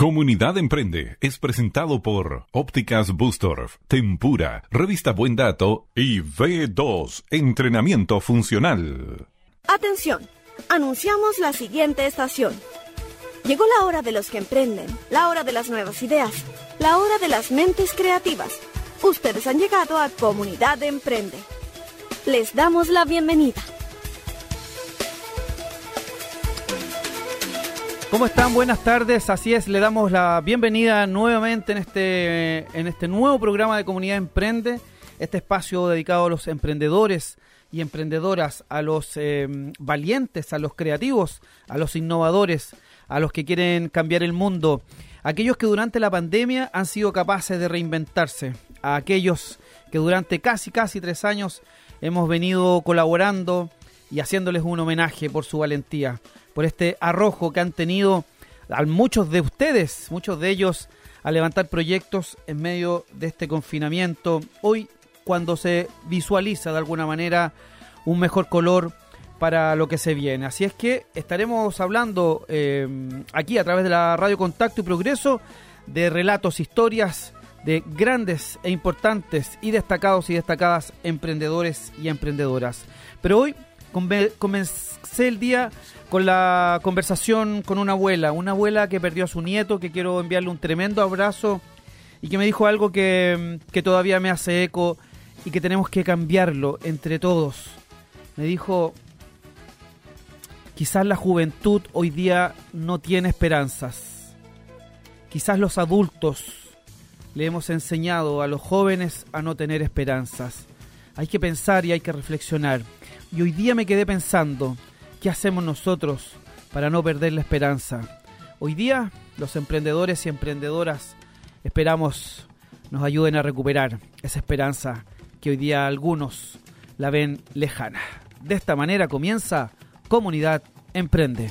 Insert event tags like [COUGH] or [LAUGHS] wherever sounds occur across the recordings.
Comunidad Emprende es presentado por Ópticas Bustorf, Tempura, Revista Buen Dato y V2 Entrenamiento Funcional. Atención, anunciamos la siguiente estación. Llegó la hora de los que emprenden, la hora de las nuevas ideas, la hora de las mentes creativas. Ustedes han llegado a Comunidad Emprende. Les damos la bienvenida. ¿Cómo están? Buenas tardes. Así es, le damos la bienvenida nuevamente en este, en este nuevo programa de Comunidad Emprende, este espacio dedicado a los emprendedores y emprendedoras, a los eh, valientes, a los creativos, a los innovadores, a los que quieren cambiar el mundo, aquellos que durante la pandemia han sido capaces de reinventarse, a aquellos que durante casi, casi tres años hemos venido colaborando y haciéndoles un homenaje por su valentía por este arrojo que han tenido a muchos de ustedes, muchos de ellos, a levantar proyectos en medio de este confinamiento. Hoy, cuando se visualiza de alguna manera un mejor color para lo que se viene. Así es que estaremos hablando eh, aquí a través de la Radio Contacto y Progreso de relatos, historias de grandes e importantes y destacados y destacadas emprendedores y emprendedoras. Pero hoy comencé el día con la conversación con una abuela, una abuela que perdió a su nieto, que quiero enviarle un tremendo abrazo y que me dijo algo que, que todavía me hace eco y que tenemos que cambiarlo entre todos. Me dijo, quizás la juventud hoy día no tiene esperanzas. Quizás los adultos le hemos enseñado a los jóvenes a no tener esperanzas. Hay que pensar y hay que reflexionar. Y hoy día me quedé pensando, ¿Qué hacemos nosotros para no perder la esperanza? Hoy día los emprendedores y emprendedoras esperamos nos ayuden a recuperar esa esperanza que hoy día algunos la ven lejana. De esta manera comienza Comunidad Emprende.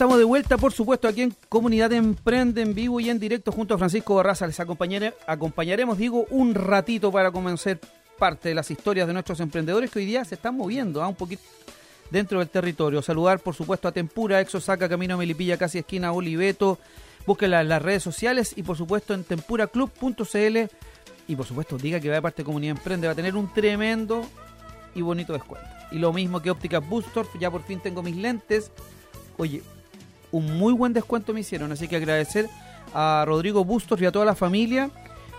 estamos de vuelta, por supuesto, aquí en Comunidad Emprende en vivo y en directo junto a Francisco Barraza. Les acompañare- acompañaremos, digo, un ratito para conocer parte de las historias de nuestros emprendedores que hoy día se están moviendo ¿ah? un poquito dentro del territorio. Saludar, por supuesto, a Tempura, Exosaca, Camino Melipilla, casi esquina Oliveto. Búsquenla en las redes sociales y, por supuesto, en tempuraclub.cl. Y, por supuesto, diga que va de parte de Comunidad Emprende. Va a tener un tremendo y bonito descuento. Y lo mismo que Óptica Boostor, ya por fin tengo mis lentes. Oye, un muy buen descuento me hicieron, así que agradecer a Rodrigo Bustos y a toda la familia.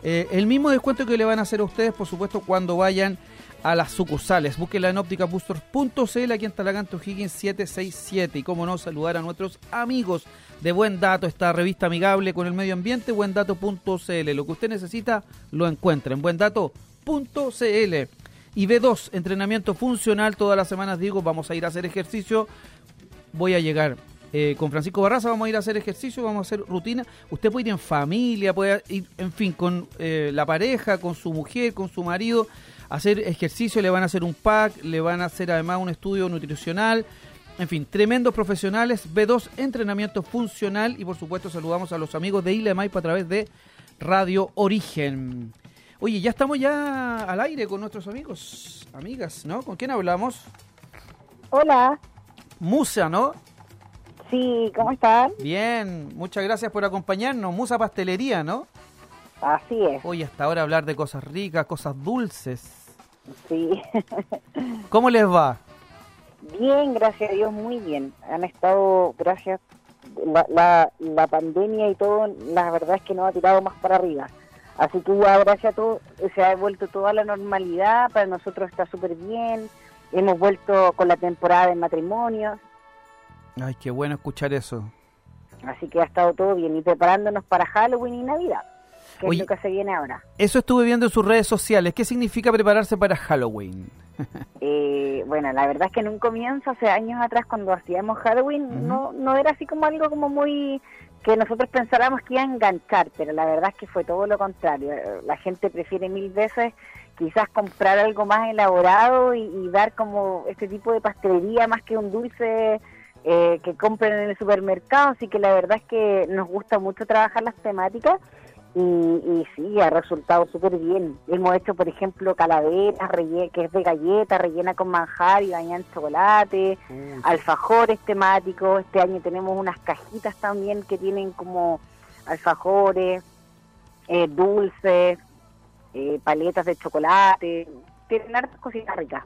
Eh, el mismo descuento que le van a hacer a ustedes, por supuesto, cuando vayan a las sucursales. Búsquenla en ópticabusters.cl aquí en Talagante O'Higgins 767. Y como no, saludar a nuestros amigos de Buen Dato, esta revista amigable con el medio ambiente, buendato.cl. Lo que usted necesita lo encuentra en buendato.cl. Y B2, entrenamiento funcional. Todas las semanas digo, vamos a ir a hacer ejercicio. Voy a llegar eh, con Francisco Barraza, vamos a ir a hacer ejercicio, vamos a hacer rutina. Usted puede ir en familia, puede ir, en fin, con eh, la pareja, con su mujer, con su marido, hacer ejercicio, le van a hacer un pack, le van a hacer además un estudio nutricional. En fin, tremendos profesionales, B2, entrenamiento funcional y por supuesto saludamos a los amigos de Isla de Maipo a través de Radio Origen. Oye, ya estamos ya al aire con nuestros amigos, amigas, ¿no? ¿Con quién hablamos? Hola, Musa, ¿no? Sí, ¿cómo están? Bien, muchas gracias por acompañarnos. Musa Pastelería, ¿no? Así es, Hoy hasta ahora hablar de cosas ricas, cosas dulces. sí. [LAUGHS] ¿Cómo les va? Bien, gracias a Dios, muy bien. Han estado, gracias, la, la, la pandemia y todo, la verdad es que nos ha tirado más para arriba. Así que ya, gracias a todo, se ha vuelto toda la normalidad, para nosotros está súper bien. Hemos vuelto con la temporada de matrimonios, Ay, qué bueno escuchar eso. así que ha estado todo bien. Y preparándonos para Halloween y Navidad, que Oye. es lo que se viene ahora. Eso estuve viendo en sus redes sociales. ¿Qué significa prepararse para Halloween? [LAUGHS] Eh, bueno, la verdad es que en un comienzo, hace años atrás, cuando hacíamos Halloween, no, no era así como algo como muy que nosotros pensáramos que iba a enganchar, pero la verdad es que fue todo lo contrario. La gente prefiere mil veces quizás comprar algo más elaborado y, y dar como este tipo de pastelería más que un dulce eh, que compren en el supermercado. Así que la verdad es que nos gusta mucho trabajar las temáticas y, y sí, ha resultado súper bien. Hemos hecho, por ejemplo, calaveras, que es de galleta, rellena con manjar y bañada en chocolate, alfajores temáticos. Este año tenemos unas cajitas también que tienen como alfajores, eh, dulces, eh, paletas de chocolate. Tienen hartas cositas ricas.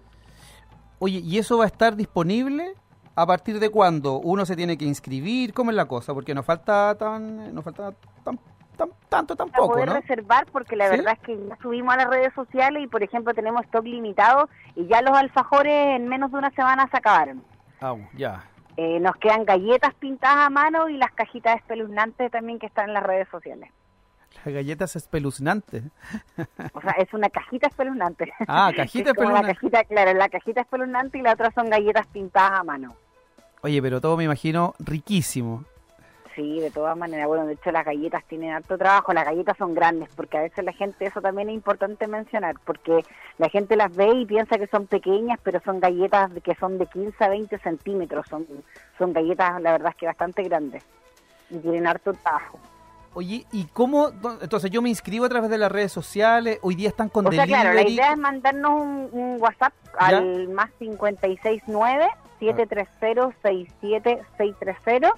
Oye, ¿y eso va a estar disponible? ¿A partir de cuándo? ¿Uno se tiene que inscribir? ¿Cómo es la cosa? Porque nos falta tan, nos falta tan, tan- tanto para tampoco, poder ¿no? reservar porque la ¿Sí? verdad es que ya subimos a las redes sociales y por ejemplo tenemos stock limitado y ya los alfajores en menos de una semana se acabaron. Ah, ya. Eh, nos quedan galletas pintadas a mano y las cajitas espeluznantes también que están en las redes sociales. Las galletas espeluznantes. O sea, es una cajita espeluznante. Ah, cajita [LAUGHS] Es como la espeluznante. cajita, claro, la cajita espeluznante y la otra son galletas pintadas a mano. Oye, pero todo me imagino riquísimo. Sí, de todas maneras. Bueno, de hecho las galletas tienen harto trabajo. Las galletas son grandes porque a veces la gente, eso también es importante mencionar, porque la gente las ve y piensa que son pequeñas, pero son galletas que son de 15 a 20 centímetros. Son, son galletas, la verdad es que bastante grandes. Y tienen harto trabajo. Oye, ¿y cómo? Entonces yo me inscribo a través de las redes sociales. Hoy día están con O sea, claro, la delivery. idea es mandarnos un, un WhatsApp ¿Ya? al más 569-730-67630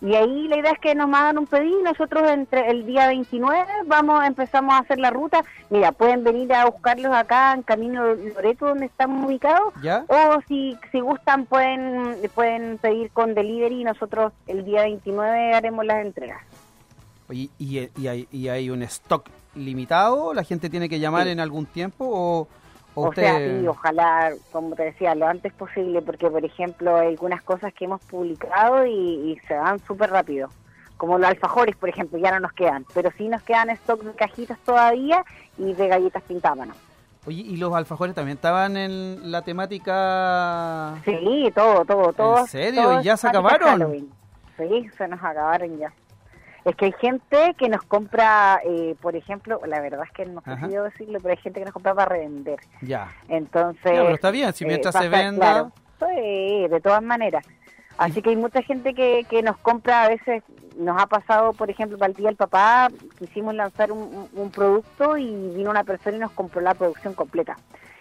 y ahí la idea es que nos mandan un pedido y nosotros entre el día 29 vamos empezamos a hacer la ruta. Mira, pueden venir a buscarlos acá en Camino Loreto donde estamos ubicados ¿Ya? o si, si gustan pueden pueden pedir con delivery y nosotros el día 29 haremos las entregas. Oye, ¿y, y hay, y hay un stock limitado? ¿La gente tiene que llamar Sí. en algún tiempo? ¿O, o O sea, sí, ojalá, como te decía, lo antes posible, porque, por ejemplo, hay algunas cosas que hemos publicado y, y se van súper rápido. Como los alfajores, por ejemplo, ya no nos quedan, pero sí nos quedan stock de cajitas todavía y de galletas mano. Oye, ¿y los alfajores también estaban en la temática? Sí, todo, todo, todo. ¿En serio? ¿Y ya se acabaron? Halloween. Sí, se nos acabaron ya. Es que hay gente que nos compra, eh, por ejemplo, la verdad es que no debo decirlo, pero hay gente que nos compra para revender. Ya. Entonces. Ya, pero está bien, si eh, mientras se venda- claro, de todas maneras. Así que hay mucha gente que, que nos compra, a veces nos ha pasado, por ejemplo, para el Día del Papá, quisimos lanzar un, un producto y vino una persona y nos compró la producción completa.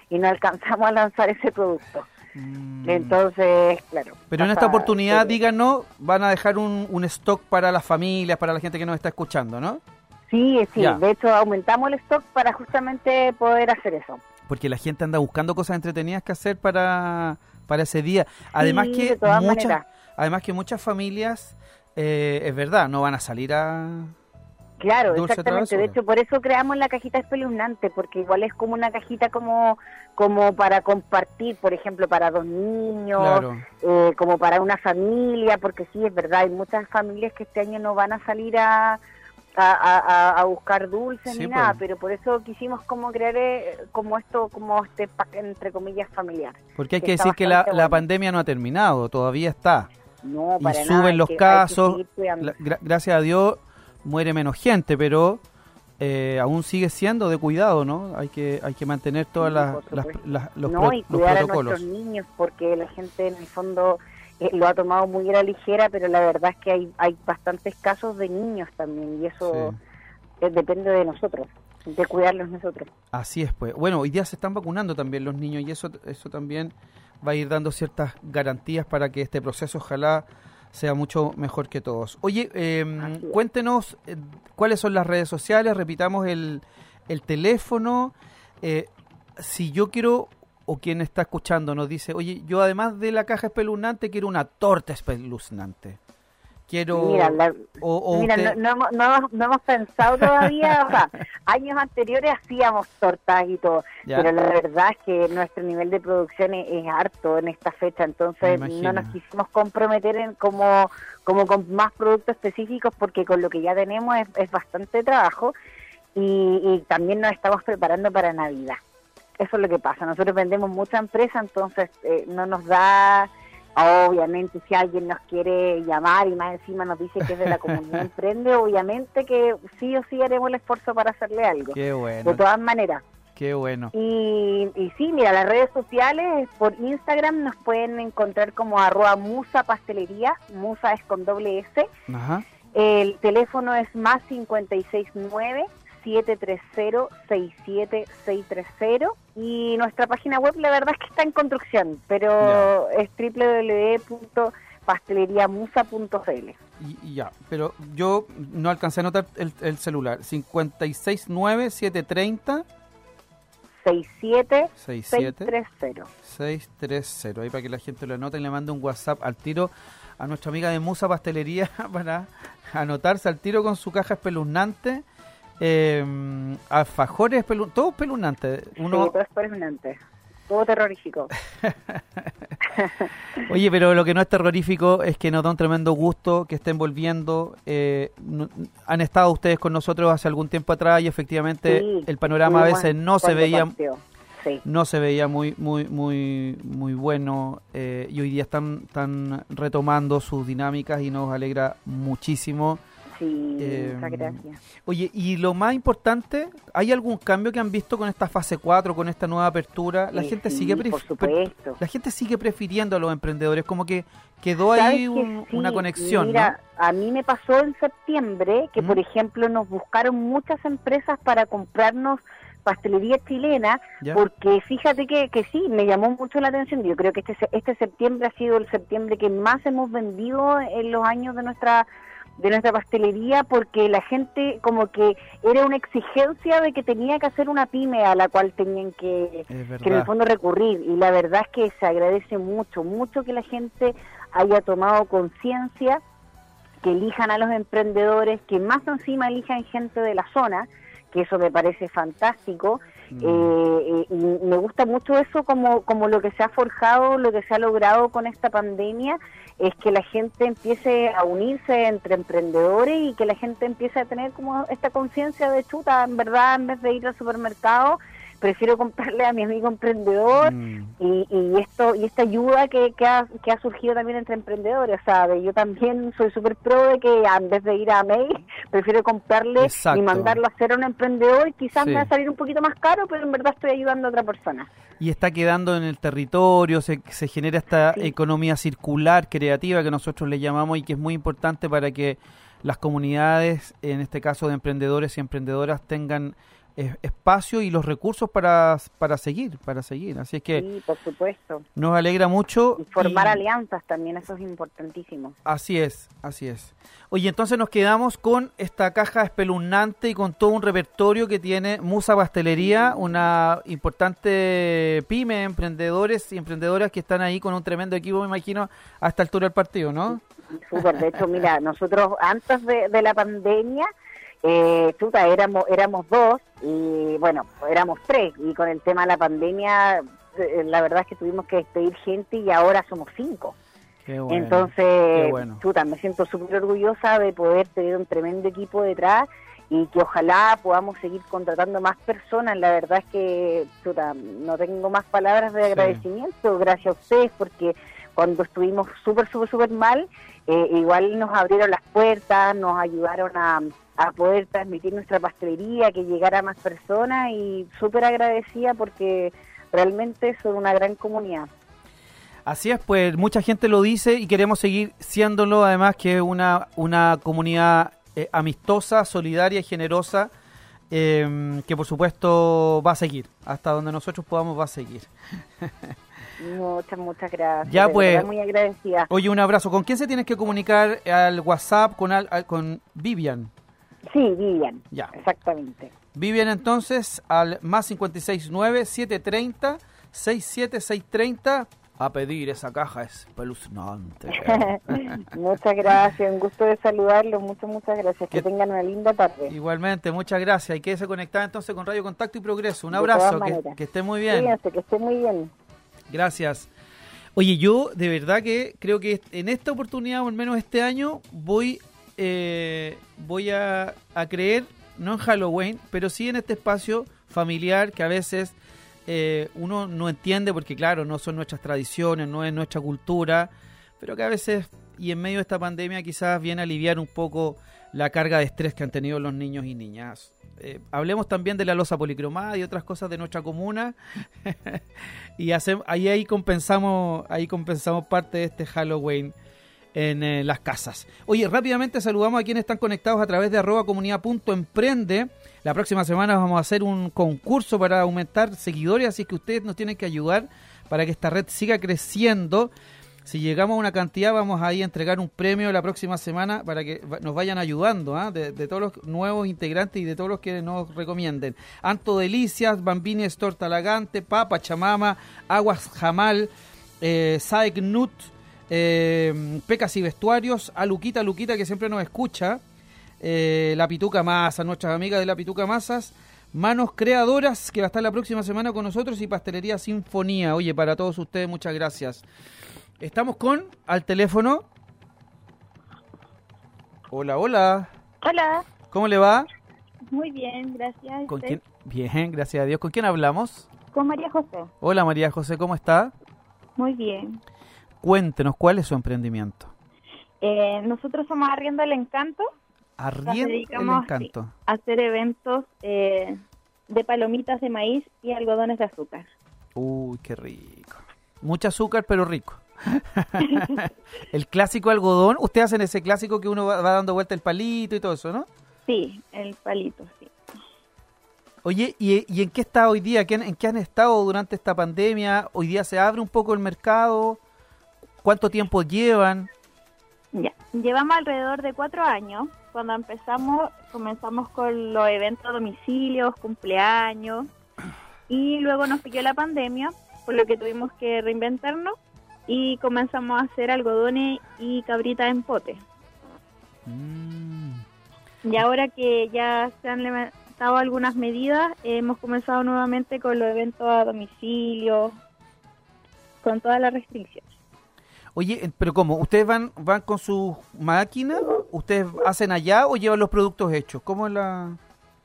Y no alcanzamos a lanzar ese producto. Mm. Entonces, claro. Pero en esta oportunidad, sí. díganos, van a dejar un, un stock para las familias, para la gente que nos está escuchando, ¿no? Sí, sí, Ya. de hecho aumentamos el stock para justamente poder hacer eso. Porque la gente anda buscando cosas entretenidas que hacer para, para ese día. Además Sí, que de todas muchas, maneras. además que muchas familias, eh, es verdad, no van a salir a... Claro, Dulce exactamente. De hecho, por eso creamos la cajita espeluznante, porque igual es como una cajita como, como para compartir, por ejemplo, para dos niños, Claro. eh, como para una familia, porque sí, es verdad, hay muchas familias que este año no van a salir a, a, a- a buscar dulces Sí, ni pues. nada, pero por eso quisimos como crear eh, como esto, como este pack, entre comillas, familiar. Porque hay que decir que la, la pandemia no ha terminado, todavía está. No, Y para suben nada, los que- casos, la- gracias a Dios muere menos gente, pero eh, aún sigue siendo de cuidado, ¿no? Hay que hay que mantener todas Sí, las, las- los, no, pro- y los cuidar a protocolos. nuestros niños porque la gente en el fondo eh, lo ha tomado muy a la ligera, pero la verdad es que hay, hay bastantes casos de niños también y eso Sí. eh, depende de nosotros, de cuidarlos nosotros. Así es, pues. Bueno, hoy día se están vacunando también los niños y eso, eso también va a ir dando ciertas garantías para que este proceso ojalá sea mucho mejor que todos. Oye, eh, cuéntenos eh, cuáles son las redes sociales, repitamos el, el teléfono. Eh, si yo quiero, o quien está escuchando nos dice, oye, yo además de la caja espeluznante quiero una torta espeluznante. Quiero... Mira, la- o, o Mira, usted- no, no hemos- no hemos- no hemos pensado todavía, o sea, [LAUGHS] años anteriores hacíamos tortas y todo, Ya. pero la verdad es que nuestro nivel de producción es, es harto en esta fecha, entonces no nos quisimos comprometer en como, como con más productos específicos porque con lo que ya tenemos es, es bastante trabajo y, y también nos estamos preparando para Navidad. Eso es lo que pasa, nosotros vendemos mucha empresa, entonces eh, no nos da... Obviamente, si alguien nos quiere llamar y más encima nos dice que es de la comunidad [LAUGHS] Emprende, obviamente que sí o sí haremos el esfuerzo para hacerle algo. Qué De bueno, todas maneras. qué bueno. Y, y sí, mira, las redes sociales, por Instagram nos pueden encontrar como arroba musa pastelería, musa es con doble S. Ajá. El teléfono es más 569 730 67630 y nuestra página web la verdad es que está en construcción, pero es www.pasteleriamusa.cl. Ya, pero yo no alcancé a anotar el, el celular. 569-730-67-630. 67 630. 630. Ahí para que la gente lo anote y le mande un WhatsApp al tiro a nuestra amiga de Musa Pastelería [LAUGHS] para anotarse al tiro con su caja espeluznante. Eh, alfajores, espelu- todo espeluznante. Uno, Sí, todo es espeluznante. Todo terrorífico. [LAUGHS] Oye, pero lo que no es terrorífico es que nos da un tremendo gusto que estén volviendo. Eh, no- han estado ustedes con nosotros hace algún tiempo atrás y efectivamente Sí, el panorama a veces no se veía. Sí. no se veía muy muy muy muy bueno eh, y hoy día están, están retomando sus dinámicas y nos alegra muchísimo. Sí, Eh, muchas gracias. Oye, y lo más importante, ¿hay algún cambio que han visto con esta fase 4, con esta nueva apertura? La Sí, gente sí, sigue por supuesto. la gente sigue prefiriendo a los emprendedores, como que quedó ¿Sabes ahí que un- sí? una conexión, Mira, a mí me pasó en septiembre que, ¿Mm? por ejemplo, nos buscaron muchas empresas para comprarnos pastelería chilena, ¿Ya? porque fíjate que, que sí, me llamó mucho la atención. Yo creo que este, este septiembre ha sido el septiembre que más hemos vendido en los años de nuestra de nuestra pastelería porque la gente como que era una exigencia de que tenía que hacer una pyme a la cual tenían que, que en el fondo recurrir y la verdad es que se agradece mucho, mucho que la gente haya tomado conciencia, que elijan a los emprendedores, que más encima elijan gente de la zona, que eso me parece fantástico. Mm. Eh, y me gusta mucho eso como, como lo que se ha forjado, lo que se ha logrado con esta pandemia, es que la gente empiece a unirse entre emprendedores y que la gente empiece a tener como esta conciencia de chuta, en verdad, en vez de ir al supermercado, prefiero comprarle a mi amigo emprendedor Mm. y, y esto y esta ayuda que, que, ha, que ha surgido también entre emprendedores, de- yo también soy súper pro de que en vez de ir a May, [LAUGHS] prefiero comprarle Exacto. y mandarlo a hacer a un emprendedor y quizás Sí. me va a salir un poquito más caro, pero en verdad estoy ayudando a otra persona. Y está quedando en el territorio, se, se genera esta Sí. economía circular, creativa, que nosotros le llamamos y que es muy importante para que las comunidades, en este caso de emprendedores y emprendedoras, tengan espacio y los recursos para, para seguir, para seguir. Así es que Sí, por supuesto. nos alegra mucho. Y formar y- alianzas también, eso es importantísimo. Así es, así es. Oye, entonces nos quedamos con esta caja espeluznante y con todo un repertorio que tiene Musa Pastelería, una importante pyme de emprendedores y emprendedoras que están ahí con un tremendo equipo, me imagino, a esta altura del partido, ¿no? Súper, de hecho, mira, nosotros antes de, de la pandemia, eh, chuta, éramos, éramos dos y bueno, éramos tres y con el tema de la pandemia, eh, la verdad es que tuvimos que despedir gente y ahora somos cinco. Qué bueno, Entonces, bueno. chuta, me siento súper orgullosa de poder tener un tremendo equipo detrás y que ojalá podamos seguir contratando más personas. La verdad es que, chuta, no tengo más palabras de Sí. agradecimiento, gracias a ustedes, porque cuando estuvimos súper, súper, súper mal, eh, igual nos abrieron las puertas, nos ayudaron a, a poder transmitir nuestra pastelería, que llegara a más personas y súper agradecida porque realmente son una gran comunidad. Así es, pues mucha gente lo dice y queremos seguir siéndolo, además que es una, una comunidad eh, amistosa, solidaria y generosa, eh, que por supuesto va a seguir, hasta donde nosotros podamos va a seguir. [LAUGHS] Muchas, muchas gracias. Ya, pues. muy agradecida. Oye, un abrazo. ¿Con quién se tienes que comunicar al WhatsApp? Con, al- al- con Vivian. Sí, Vivian. Ya. Exactamente. Vivian entonces al más 569-730-67630 a pedir esa caja espeluznante. [LAUGHS] muchas gracias, un gusto de saludarlos. Muchas, muchas gracias. Que Que- tengan una linda tarde. Igualmente, muchas gracias. Y quédese conectada entonces con Radio Contacto y Progreso. Un De abrazo, que, que esté muy bien. Cuídense, que esté muy bien. Gracias. Oye, yo de verdad que creo que en esta oportunidad, o al menos este año, voy, eh, voy a, creer, no en Halloween, pero sí en este espacio familiar que a veces eh, uno no entiende porque, claro, no son nuestras tradiciones, no es nuestra cultura, pero que a veces, y en medio de esta pandemia, quizás viene a aliviar un poco la carga de estrés que han tenido los niños y niñas. Eh, hablemos también de la losa policromada y otras cosas de nuestra comuna [LAUGHS] y compensamos ahí compensamos parte de este Halloween en eh, las casas. Oye, rápidamente saludamos a quienes están conectados a través de arroba comunidad.emprende. La próxima semana vamos a hacer un concurso para aumentar seguidores, así que ustedes nos tienen que ayudar para que esta red siga creciendo. Si llegamos a una cantidad, vamos ahí a entregar un premio la próxima semana para que nos vayan ayudando, ¿ah? de, todos los nuevos integrantes y de todos los que nos recomienden. Anto Delicias, Bambini Store Talagante, Papa Chamama, Aguas Jamal, eh, Saek Nut, eh, Pecas y Vestuarios, a Luquita, Luquita que siempre nos escucha, eh, La Pituca Masa, nuestras amigas de La Pituca Masas, Manos Creadoras, que va a estar la próxima semana con nosotros, y Pastelería Sinfonía. Oye, para todos ustedes, muchas gracias. Estamos con al teléfono. Hola, hola. Hola, ¿Cómo le va? muy bien, gracias. ¿Con quién? Bien, gracias a Dios. ¿Con quién hablamos? Con María José. Hola María José, ¿cómo está? Muy bien. Cuéntenos, ¿cuál es su emprendimiento? Eh, nosotros somos Arriendo el Encanto. Arriendo el encanto. sí, a hacer eventos eh, de palomitas de maíz y algodones de azúcar. Uy, qué rico. Mucho azúcar, pero rico. [LAUGHS] el clásico algodón, ustedes hacen ese clásico que uno va, va dando vuelta el palito y todo eso, ¿no? Sí, el palito, sí. Oye, ¿y, y en qué está hoy día? ¿Qué han- ¿En qué han estado durante esta pandemia? ¿Hoy día se abre un poco el mercado? ¿Cuánto tiempo llevan? Ya. Llevamos alrededor de cuatro años. Cuando empezamos, comenzamos con los eventos a domicilios, cumpleaños, y luego nos pilló la pandemia, por lo que tuvimos que reinventarnos y comenzamos a hacer algodones y cabritas en pote. Mm, Y ahora que ya se han levantado algunas medidas, hemos comenzado nuevamente con los eventos a domicilio, con todas las restricciones. Oye, eh, pero ¿cómo? ¿Ustedes van van con sus máquinas? ¿Ustedes hacen allá o llevan los productos hechos? ¿Cómo es la...?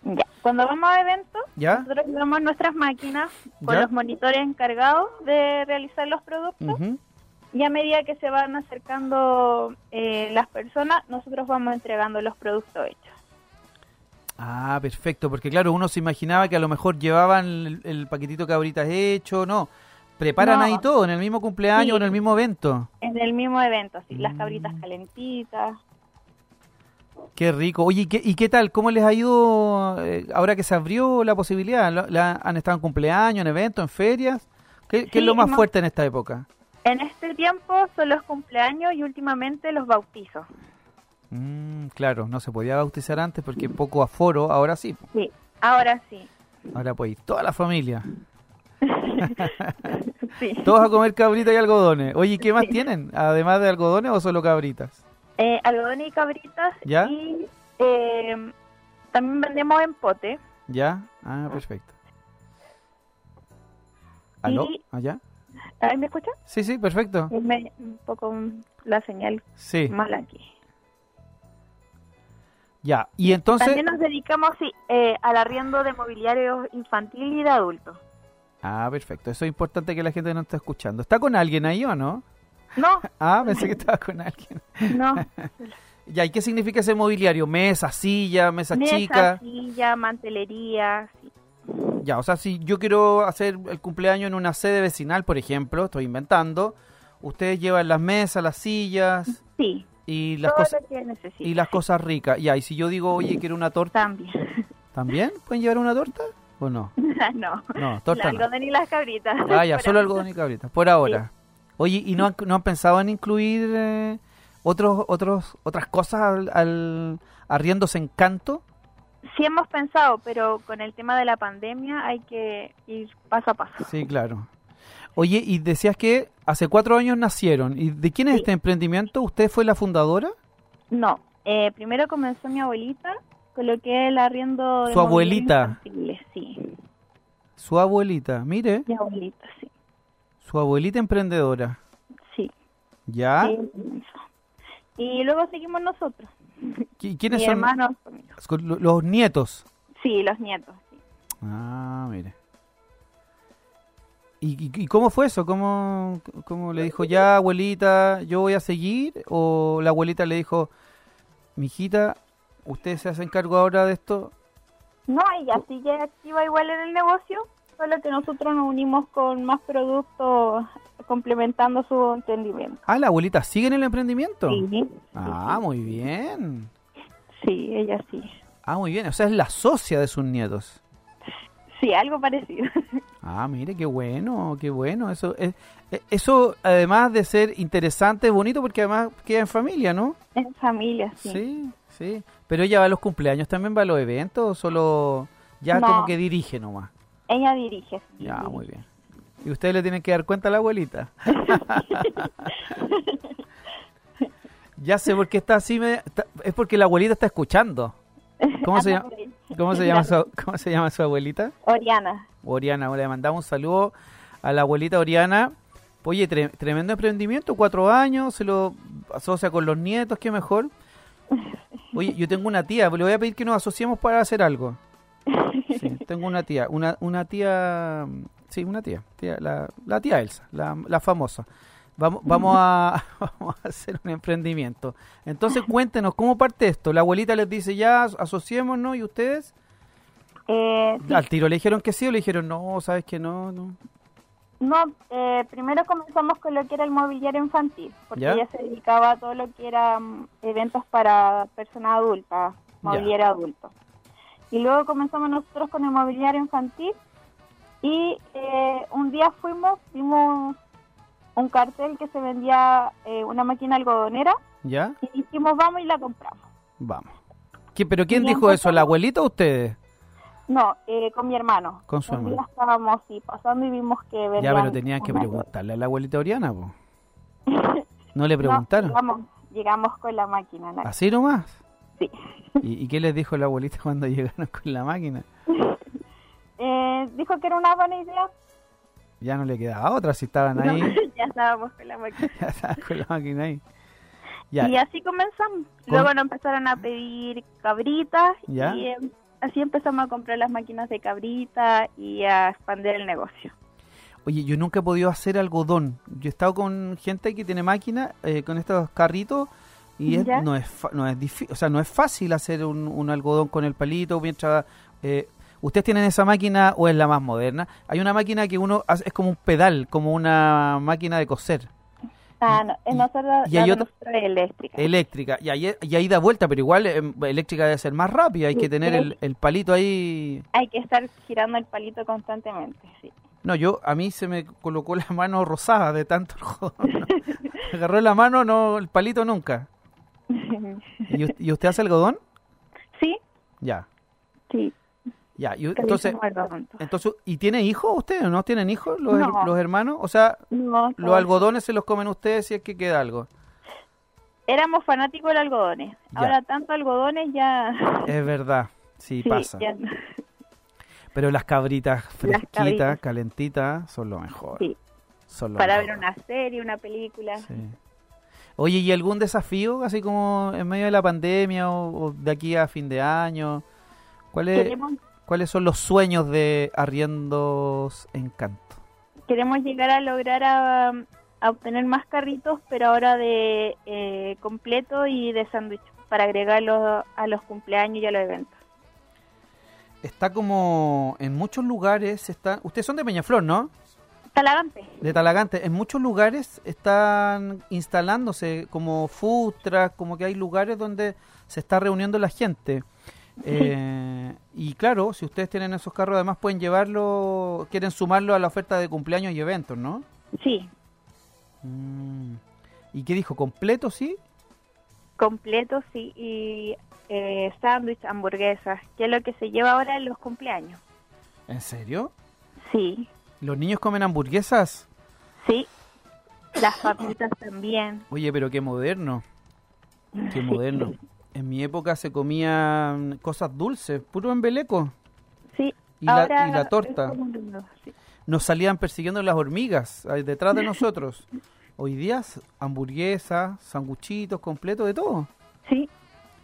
Ya, cuando vamos a eventos, ¿Ya? nosotros llevamos nuestras máquinas con ¿Ya? los monitores encargados de realizar los productos. Y a medida que se van acercando eh, las personas, nosotros vamos entregando los productos hechos. Ah, perfecto, porque claro, uno se imaginaba que a lo mejor llevaban el, el paquetito cabritas hecho, no. Preparan No. ahí todo, en el mismo cumpleaños, Sí. en el mismo evento. En el mismo evento, sí, las Mm. cabritas calentitas. Qué rico. Oye, ¿y qué, y qué tal? ¿Cómo les ha ido eh, ahora que se abrió la posibilidad? ¿La- la- ¿Han estado en cumpleaños, en eventos, en ferias? ¿Qué, qué es lo más fuerte en esta época? En este tiempo son los cumpleaños y últimamente los bautizos. Mm, claro, no se podía bautizar antes porque poco aforo, ahora sí. Sí, ahora sí. Ahora ir toda la familia. [LAUGHS] sí. [LAUGHS] Todos a comer cabritas y algodones. Oye, ¿y ¿qué más Sí. tienen? Además de algodones o solo cabritas? Eh, algodones y cabritas. ¿Ya? Y eh, también vendemos en pote. ¿Ya? Ah, perfecto. ¿Aló? ¿Allá? ¿Ahí me escuchan? Sí, sí, perfecto. Me- un poco la señal Sí, mala aquí. ya. Y entonces... También nos dedicamos sí, eh, al arriendo de mobiliario infantil y de adultos. Ah, perfecto. Eso es importante que la gente no está escuchando. ¿Está con alguien ahí o no? No, [LAUGHS] Ah, pensé que estaba con alguien. no. [LAUGHS] Ya, ¿y qué significa ese mobiliario? Mesa, silla, mesa, Mesa, chica. silla, mantelería. Ya, o sea, si yo quiero hacer el cumpleaños en una sede vecinal, por ejemplo, estoy inventando, ustedes llevan las mesas, las sillas Sí, y las cosas y las ricas. Ya, y si yo digo, oye, quiero una torta, También. ¿también pueden llevar una torta o no? [LAUGHS] no. No, torta no. algodón y las cabritas. Ah, ya, [LAUGHS] Por solo ahora. algodón y cabritas, por ahora. Oye, ¿y no han, no han pensado en incluir eh, otros, otros, otras cosas al, al arriendos en canto? Sí hemos pensado, pero con el tema de la pandemia hay que ir paso a paso. Sí, claro. Oye, y decías que hace cuatro años nacieron. ¿Y de quién es Sí. este emprendimiento? ¿Usted fue la fundadora? No, eh, primero comenzó mi abuelita, coloqué el arriendo de Su abuelita. Sí, Su abuelita, mire, mi abuelita, sí. su abuelita emprendedora. Sí, ¿Ya? sí, comenzó. Y luego seguimos nosotros, ¿Qui- ¿Quiénes mi son conmigo. Los nietos? Sí, los nietos, sí. Ah, mire. ¿Y, y- y cómo fue eso? ¿Cómo, ¿Cómo le dijo ya, abuelita, yo voy a seguir? ¿O la abuelita le dijo, mijita, usted se hace cargo ahora de esto? No, ella sigue activa igual en el negocio, solo que nosotros nos unimos con más productos complementando su entendimiento. Ah, la abuelita sigue en el emprendimiento. Sí, Ah, muy bien. sí, ella sí. Ah, muy bien. O sea, es la socia de sus nietos. Sí, algo parecido. [LAUGHS] Ah, mire, qué bueno, qué bueno. Eso, es, eh, eso además de ser interesante, es bonito porque además queda en familia, ¿no? en familia, sí. Sí, sí. Pero ella va a los cumpleaños, también va a los eventos o solo ya No. como que dirige nomás. Ella dirige. sí, Ya, dirige. muy bien. Y ustedes le tienen que dar cuenta a la abuelita. [LAUGHS] ya sé por qué está así. está- es porque la abuelita está escuchando. ¿Cómo se llama? ¿Cómo se llama su, cómo se llama su abuelita? Oriana. Oriana, le mandamos un saludo a la abuelita Oriana. Oye, tre- tremendo emprendimiento, cuatro años, se lo asocia con los nietos, qué mejor. Oye, yo tengo una tía, le voy a pedir que nos asociemos para hacer algo. [LAUGHS] Sí, tengo una tía, una, una tía, sí, una tía, tía la, la tía Elsa, la, la famosa. Vamos, vamos, a, [LAUGHS] vamos a hacer un emprendimiento. Entonces cuéntenos, ¿cómo parte esto? La abuelita les dice ya, asociémonos, ¿y ustedes? Eh, sí, Al tiro le dijeron que sí o le dijeron no, sabes que no, no. no, eh, primero comenzamos con lo que era el mobiliario infantil, porque ¿Ya? ella se dedicaba a todo lo que era mm, eventos para personas adultas, mobiliario adulto. Y luego comenzamos nosotros con el mobiliario infantil y eh, un día fuimos, vimos un cartel que se vendía eh, una máquina algodonera ¿Ya? y dijimos vamos y la compramos. Vamos. ¿Qué- ¿Pero quién Y dijo eso? ¿La abuelita o ustedes? No, eh, con mi hermano. Con su hermano. estábamos así pasando y vimos que Ya, vendían pero tenían que preguntarle a la abuelita Oriana, po. [LAUGHS] ¿No le No, preguntaron? llegamos, llegamos con la máquina. la- ¿Así nomás? Sí. ¿Y, y qué les dijo la abuelita cuando [LAUGHS] llegaron con la máquina? Eh, dijo que era una buena idea. Ya no le quedaba otra si estaban ahí. [LAUGHS] ya estábamos con la máquina. [LAUGHS] ya con la máquina ahí. Ya. Y así comenzamos. ¿Con- Luego nos empezaron a pedir cabritas ¿Ya? y eh, así empezamos a comprar las máquinas de cabrita y a expandir el negocio. Oye, yo nunca he podido hacer algodón. Yo he estado con gente que tiene máquina, eh, con estos carritos, y no es no es difícil, o sea, no es fácil hacer un, un algodón con el palito mientras eh, ustedes tienen esa máquina o es la más moderna. Hay una máquina que uno hace, es como un pedal, como una máquina de coser Ah, no, en y- nosotros y hay otra- es eléctrica. eléctrica y ahí, y ahí da vuelta, pero igual eh, eléctrica debe ser más rápida. Hay que tener el, el palito ahí. Hay que estar girando el palito constantemente, sí. No, yo a mí se me colocó la mano rosada de tanto algodón. Me [LAUGHS] agarró la mano, no el palito nunca. [LAUGHS] ¿Y, y usted hace algodón? sí, Ya, sí. Ya. Y, entonces, entonces, ¿y tiene hijos ustedes? ¿No tienen hijos los, No. los hermanos? O sea, No, los algodones se los comen ustedes si es que queda algo. Éramos fanáticos de algodones. Ya. Ahora tanto algodones ya... [LAUGHS] Es verdad, sí, sí, pasa. ya. Pero las cabritas fresquitas, cabritas. calentitas, son lo mejor. Sí, Son lo para mejor. ver una serie, una película. Sí. Oye, ¿y algún desafío, así como en medio de la pandemia o, o de aquí a fin de año? ¿Cuáles, Queremos, ¿Cuáles son los sueños de Arriendos Encanto? queremos llegar a lograr a, a obtener más carritos, pero ahora de eh, completo y de sándwich, para agregarlos a los cumpleaños y a los eventos. Está como en muchos lugares, están, ustedes son de Peñaflor, ¿no? Talagante. De Talagante, en muchos lugares están instalándose como truck, como que hay lugares donde se está reuniendo la gente. Eh, y claro, si ustedes tienen esos carros, además pueden llevarlo, quieren sumarlo a la oferta de cumpleaños y eventos, ¿no? Sí, Mm. ¿Y qué dijo? ¿Completo, sí? completo, sí, y eh, sándwich, hamburguesas, que es lo que se lleva ahora en los cumpleaños. ¿En serio? Sí, ¿Los niños comen hamburguesas? sí. Las papitas también. Oye, pero qué moderno. Qué moderno. [LAUGHS] En mi época se comían cosas dulces, puro embeleco. Sí. Y la- ahora y la torta. sí. Nos salían persiguiendo las hormigas detrás de nosotros. [LAUGHS] Hoy día, hamburguesas, sanguchitos, completo, de todo. Sí,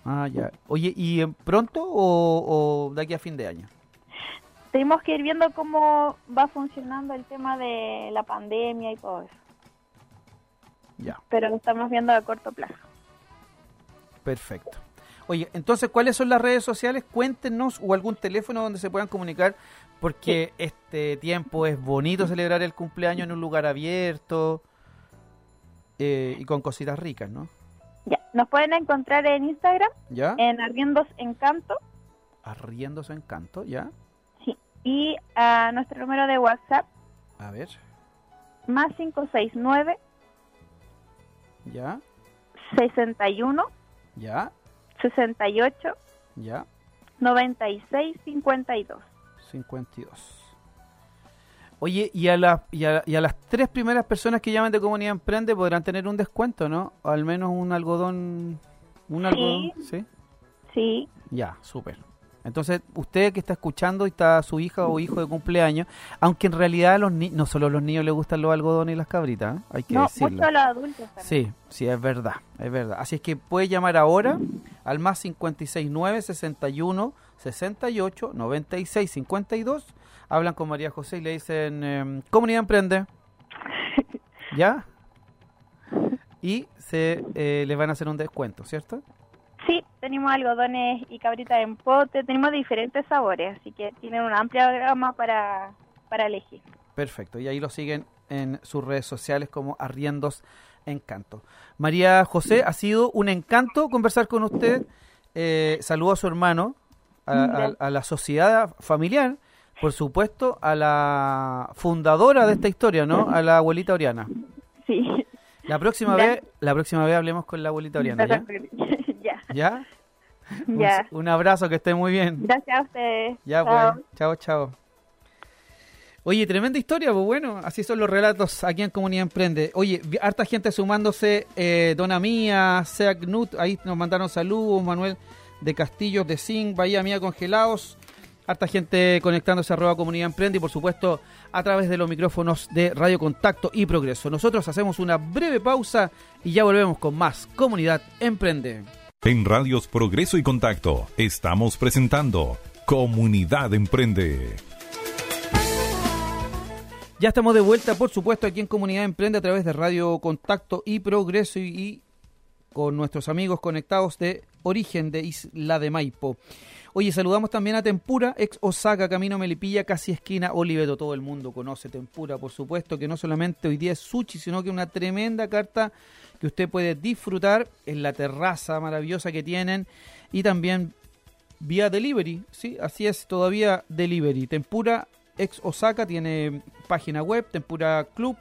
Ah, ya. Oye, ¿y eh, pronto o, o de aquí a fin de año? tenemos que ir viendo cómo va funcionando el tema de la pandemia y todo eso. Ya, Pero lo estamos viendo a corto plazo. Perfecto. Oye, entonces, ¿cuáles son las redes sociales? Cuéntenos o algún teléfono donde se puedan comunicar, porque este tiempo es bonito celebrar el cumpleaños en un lugar abierto eh, y con cositas ricas, ¿no? Ya, nos pueden encontrar en Instagram, ¿Ya? en Arriendos Encanto, Arriendo su encanto, ¿ya? sí, y a nuestro número de WhatsApp, A ver, más 569 ¿ya? 61 ¿Ya? 68 ¿Ya? 96 52. 52. Oye, y a, la- y, a, y a las tres primeras personas que llamen de Comunidad Emprende podrán tener un descuento, ¿no? O al menos un algodón. Un Sí. algodón, ¿sí? Sí, Ya, súper. Entonces, usted que está escuchando y está su hija o hijo de cumpleaños, aunque en realidad a los ni no solo a los niños les gustan los algodones y las cabritas, ¿eh? hay que no, decirlo. mucho a los adultos también. Sí, sí, es verdad, es verdad. Así es que puede llamar ahora al más 569 61 68 96 52. Hablan con María José y le dicen, em, Comunidad Emprende. [LAUGHS] ¿Ya? Y se eh, les van a hacer un descuento, ¿cierto? Tenemos algodones y cabritas en pote, tenemos diferentes sabores, así que tienen una amplia gama para, para elegir. Perfecto. Y ahí lo siguen en sus redes sociales como Arriendos Encanto. María José, ha sido un encanto conversar con usted. Eh, saludo a su hermano, a, a- a la sociedad familiar, por supuesto, a la fundadora de esta historia, ¿no? A la abuelita Oriana. Sí. La próxima vez, la próxima vez hablemos con la abuelita Oriana, ¿ya? Ya. [LAUGHS] ¿Ya? Un- abrazo, que esté muy bien. Gracias a ustedes. Ya, Chao. pues. Chao, chao. Oye, tremenda historia, pues bueno, así son los relatos aquí en Comunidad Emprende. Oye, harta gente sumándose, eh, Dona Mía, Sea Knut, ahí nos mandaron saludos, Manuel de Castillos, de Zinc, Bahía Mía Congelados, harta gente conectándose a arroba Comunidad Emprende y por supuesto a través de los micrófonos de Radio Contacto y Progreso. Nosotros hacemos una breve pausa y ya volvemos con más Comunidad Emprende. En Radios Progreso y Contacto estamos presentando Comunidad Emprende. Ya estamos de vuelta, por supuesto, aquí en Comunidad Emprende a través de Radio Contacto y Progreso y, y con nuestros amigos conectados de Origen de Isla de Maipo. Oye, saludamos también a Tempura, ex Osaka, Camino Melipilla, casi esquina Oliveto. Todo el mundo conoce Tempura, por supuesto, que no solamente hoy día es sushi, sino que una tremenda carta que usted puede disfrutar en la terraza maravillosa que tienen y también vía delivery, sí, así es, todavía delivery. Tempura ex Osaka tiene página web, Tempura Club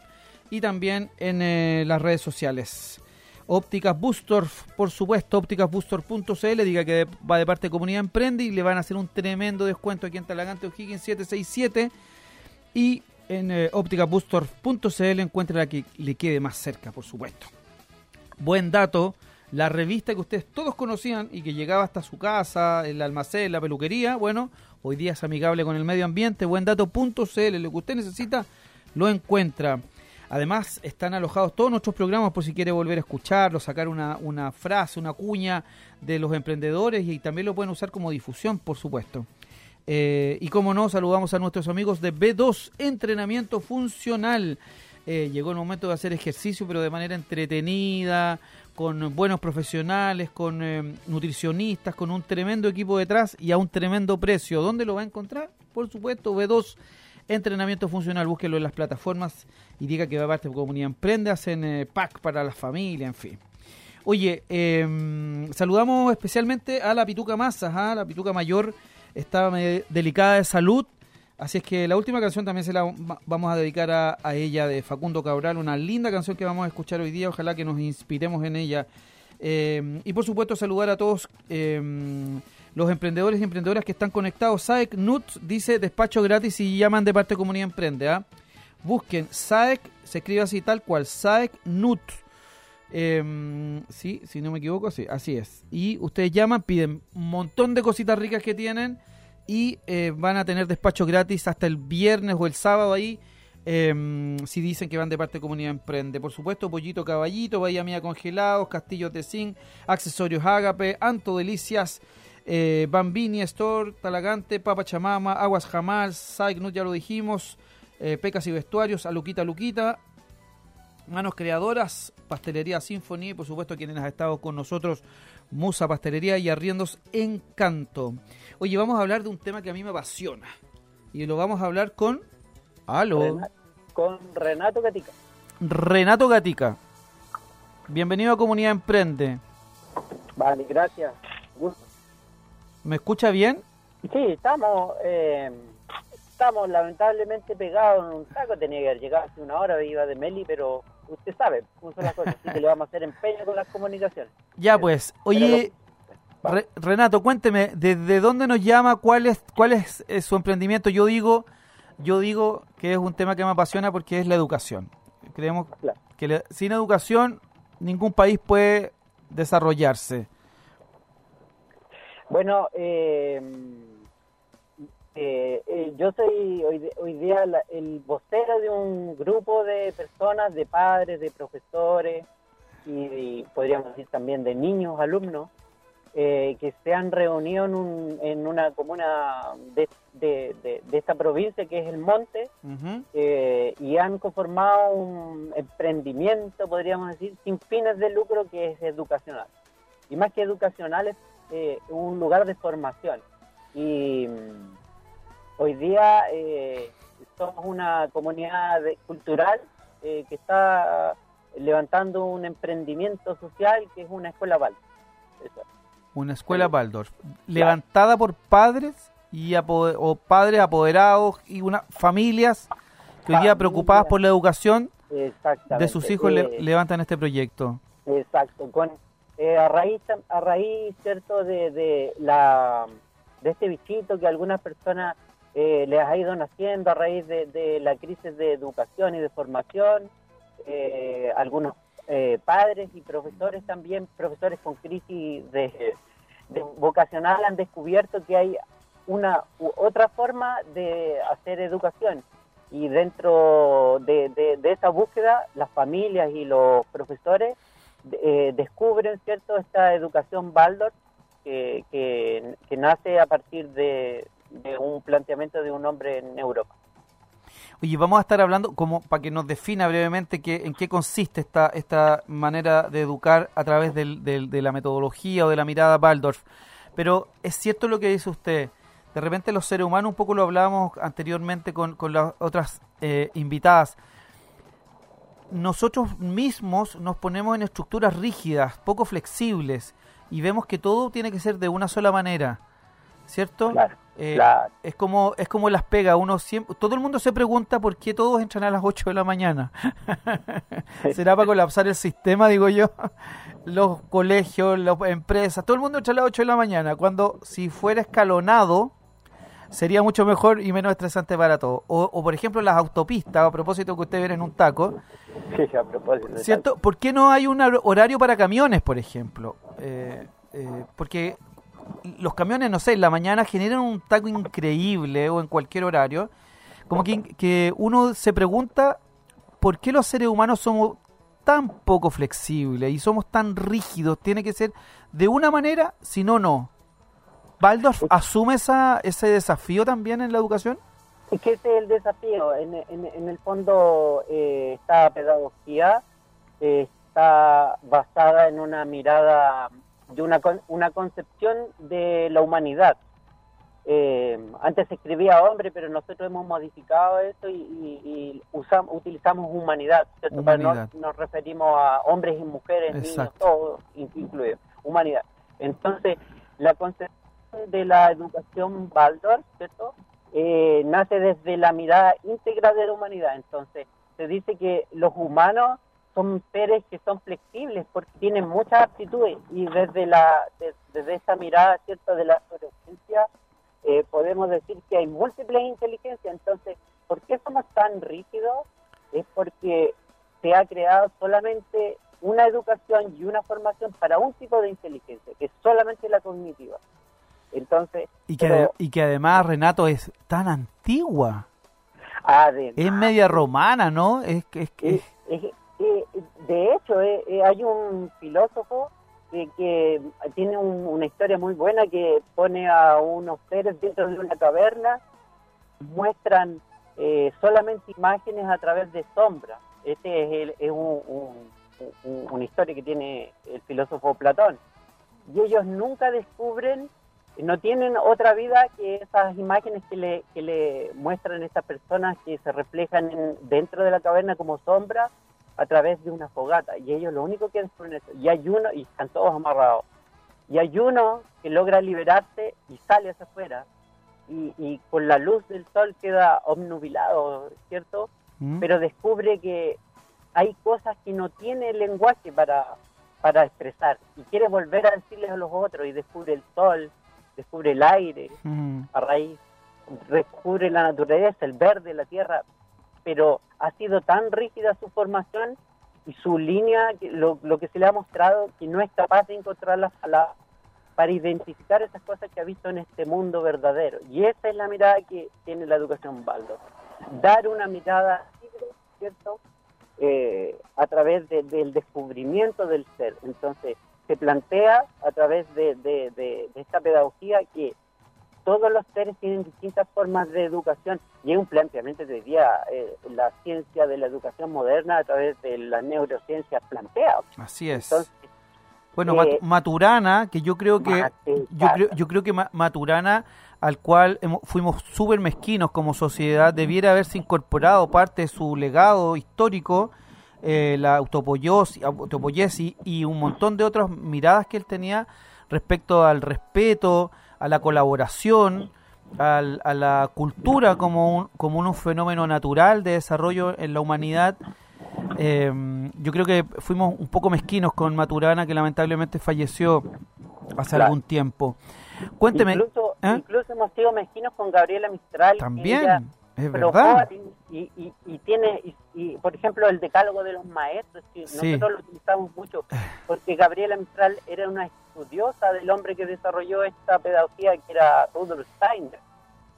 y también en eh, las redes sociales. Ópticas Booster, por supuesto, ópticasbooster.cl, diga que va de parte de Comunidad Emprende y le van a hacer un tremendo descuento aquí en Talagante O'Higgins 767 y en eh, ópticasbooster.cl encuentre la que le quede más cerca, por supuesto. Buen dato, la revista que ustedes todos conocían y que llegaba hasta su casa, el almacén, la peluquería, bueno, hoy día es amigable con el medio ambiente, buendato.cl, lo que usted necesita lo encuentra. Además, están alojados todos nuestros programas por si quiere volver a escucharlo, sacar una, frase, una cuña de los emprendedores y también lo pueden usar como difusión, por supuesto. Eh, y como no, saludamos a nuestros amigos de B2 Entrenamiento Funcional. Eh, llegó el momento de hacer ejercicio, pero de manera entretenida, con buenos profesionales, con eh, nutricionistas, con un tremendo equipo detrás y a un tremendo precio. ¿Dónde lo va a encontrar? Por supuesto, B2 Entrenamiento Funcional. Búsquelo en las plataformas y diga que va a parte de Comunidad Emprende, hacen eh, pack para la familia, en fin. Oye, em, saludamos especialmente a la Pituca Mazas, ¿ah? la Pituca Mayor está delicada de salud, así es que la última canción también se la vamos a dedicar a, ella de Facundo Cabral, una linda canción que vamos a escuchar hoy día, ojalá que nos inspiremos en ella. Em, y por supuesto saludar a todos em, los emprendedores y emprendedoras que están conectados. Saek Nut dice despacho gratis y llaman de parte de Comunidad Emprende. ¿ah? Busquen Saek, se escribe así tal cual, Saek Nut. Em, sí, si no me equivoco, sí, así es. Y ustedes llaman, piden un montón de cositas ricas que tienen y eh, van a tener despacho gratis hasta el viernes o el sábado ahí. Em, si dicen que van de parte de Comunidad Emprende. Por supuesto, Pollito Caballito, Bahía Mía Congelados, Castillos de Zinc, Accesorios Ágape, Anto Delicias, eh, Bambini Store, Talagante, Papa Chamama, Aguas Jamal, Saik Nut, ya lo dijimos, eh, Pecas y Vestuarios, Aluquita Luquita, Manos Creadoras, Pastelería Symphony, y por supuesto quienes han estado con nosotros, Musa Pastelería y Arriendos Encanto. Oye, vamos a hablar de un tema que a mí me apasiona. Y lo vamos a hablar con... Aló. Con Renato Gatica. Renato Gatica. Bienvenido a Comunidad Emprende. Vale, gracias. ¿Me escucha bien? Sí, estamos... Eh estamos lamentablemente pegados en un saco, tenía que haber llegado hace una hora, iba de Meli, pero usted sabe cómo son las cosas, así que le vamos a hacer empeño con las comunicaciones. Ya pues, oye, Renato, cuénteme, ¿desde dónde nos llama? ¿Cuál es, cuál es, su emprendimiento? Yo digo, yo digo que es un tema que me apasiona porque es la educación. Creemos que sin educación ningún país puede desarrollarse. Bueno, eh eh, eh, yo soy hoy, hoy día el vocero de un grupo de personas, de padres, de profesores y, podríamos decir también de niños, alumnos, eh, que se han reunido en, en una comuna de, de, esta provincia que es el Monte eh, y han conformado un emprendimiento, podríamos decir, sin fines de lucro que es educacional. Y más que educacional es un lugar de formación. Y Hoy día eh, somos una comunidad cultural eh, que está levantando un emprendimiento social que es una escuela Waldorf. Una escuela Waldorf, levantada por padres y o padres apoderados y una familias que hoy día preocupadas por la educación de sus hijos eh, levantan este proyecto. Exacto, con a raíz a raíz cierto de, de la de este bichito que algunas personas eh, les ha ido naciendo a raíz de, la crisis de educación y de formación. Eh, algunos eh, padres y profesores también, profesores con crisis de, vocacional, han descubierto que hay una otra forma de hacer educación. Y dentro de, de esa búsqueda, las familias y los profesores descubren, ¿cierto?, esta educación Baldor que, que nace a partir de, de un planteamiento de un hombre en Europa. Oye, vamos a estar hablando, como para que nos defina brevemente qué, en qué consiste esta, esta manera de educar a través del, del- de la metodología o de la mirada Waldorf. Pero es cierto lo que dice usted. De repente los seres humanos, un poco lo hablábamos anteriormente con, con las otras eh, invitadas, nosotros mismos nos ponemos en estructuras rígidas, poco flexibles, y vemos que todo tiene que ser de una sola manera, ¿cierto? Claro, Eh, claro. Es como es como las pegas, uno siempre, todo el mundo se pregunta por qué todos entran a las 8 de la mañana. [LAUGHS] ¿Será para colapsar el sistema, digo yo? Los colegios, las empresas, todo el mundo entra a las 8 de la mañana, cuando si fuera escalonado sería mucho mejor y menos estresante para todos. O, o, por ejemplo las autopistas, a propósito que usted viene en un taco, Sí, a propósito de ¿Cierto? ¿Por qué no hay un hor- horario para camiones, por ejemplo? Eh, eh, porque los camiones, no sé, en la mañana generan un taco increíble o en cualquier horario. Como que, que uno se pregunta por qué los seres humanos somos tan poco flexibles y somos tan rígidos. Tiene que ser de una manera, si no, no. ¿Waldorf asume esa, ese desafío también en la educación? Es que ese es el desafío. En, en- en el fondo, eh, esta pedagogía eh, está basada en una mirada, de una, una concepción de la humanidad. Eh, antes se escribía hombre, pero nosotros hemos modificado eso y, y- y usam- utilizamos humanidad. Para no- Humanidad. nos referimos a hombres y mujeres, niños, Exacto. todos in- incluidos. Humanidad. Entonces, la concepción de la educación ¿cierto? eh, nace desde la mirada íntegra de la humanidad. Entonces, se dice que los humanos son seres que son flexibles porque tienen muchas aptitudes y desde la de- desde esa mirada cierta de la neurociencia eh, podemos decir que hay múltiples inteligencias. Entonces, ¿por qué somos tan rígidos? Es porque se ha creado solamente una educación y una formación para un tipo de inteligencia, que es solamente la cognitiva. Entonces, Y que, pero- y que además, Renato, es tan antigua. además, Es media romana, ¿no? Es que es, Es- es- de hecho, eh, eh, hay un filósofo que, que tiene un- una historia muy buena que pone a unos seres dentro de una caverna, muestran eh, solamente imágenes a través de sombras. Este es, el- es un- un- un- una historia que tiene el filósofo Platón. Y ellos nunca descubren, no tienen otra vida que esas imágenes que le, que le muestran estas personas que se reflejan en- dentro de la caverna como sombra a través de una fogata. Y ellos lo único que descubren es eso. Y hay uno, y están todos amarrados. Y hay uno que logra liberarse y sale hacia afuera. Y, y con la luz del sol queda obnubilado, ¿cierto? ¿Mm? Pero descubre que hay cosas que no tiene el lenguaje para, para expresar. Y quiere volver a decirles a los otros. Y descubre el sol, descubre el aire, Mm. a raíz, descubre la naturaleza, el verde, la tierra, pero ha sido tan rígida su formación y su línea, lo, lo que se le ha mostrado, que no es capaz de encontrar las palabras para identificar esas cosas que ha visto en este mundo verdadero. Y esa es la mirada que tiene la educación Baldo. Dar una mirada libre, ¿cierto? Eh, a través de- del descubrimiento del ser. Entonces, se plantea a través de- de esta pedagogía que todos los seres tienen distintas formas de educación y hay un planteamiento que hoy día eh, la ciencia de la educación moderna a través de las neurociencias plantea. Así es. Entonces, Bueno, Eh, Mat- Maturana, que yo creo que yo creo, yo creo que Ma- Maturana, al cual hemos- fuimos súper mezquinos como sociedad, debiera haberse incorporado parte de su legado histórico, eh, la autopoiesis y un montón de otras miradas que él tenía respecto al respeto, a la colaboración, al- a la cultura como un, como un fenómeno natural de desarrollo en la humanidad. Eh, yo creo que fuimos un poco mezquinos con Maturana, que lamentablemente falleció hace Claro. algún tiempo. Cuénteme. incluso, ¿eh? incluso hemos sido mezquinos con Gabriela Mistral. También, es verdad. Y, y, y tiene, y, y, por ejemplo, el decálogo de los maestros, que Sí. nosotros lo utilizamos mucho, porque Gabriela Mistral era una estudiosa del hombre que desarrolló esta pedagogía, que era Rudolf Steiner.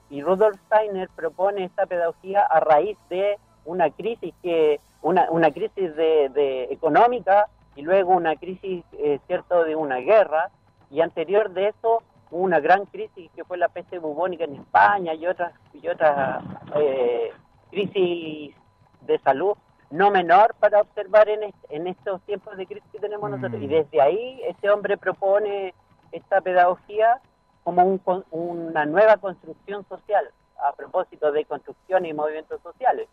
Y Rudolf Steiner propone esta pedagogía a raíz de una crisis que una, una crisis de, de económica y luego una crisis eh, cierto de una guerra y anterior de eso una gran crisis que fue la peste bubónica en España y otras y otras eh, crisis de salud no menor para observar en, en estos tiempos de crisis que tenemos nosotros. Y desde ahí este hombre propone esta pedagogía como un, una nueva construcción social, a propósito de construcción y movimientos sociales.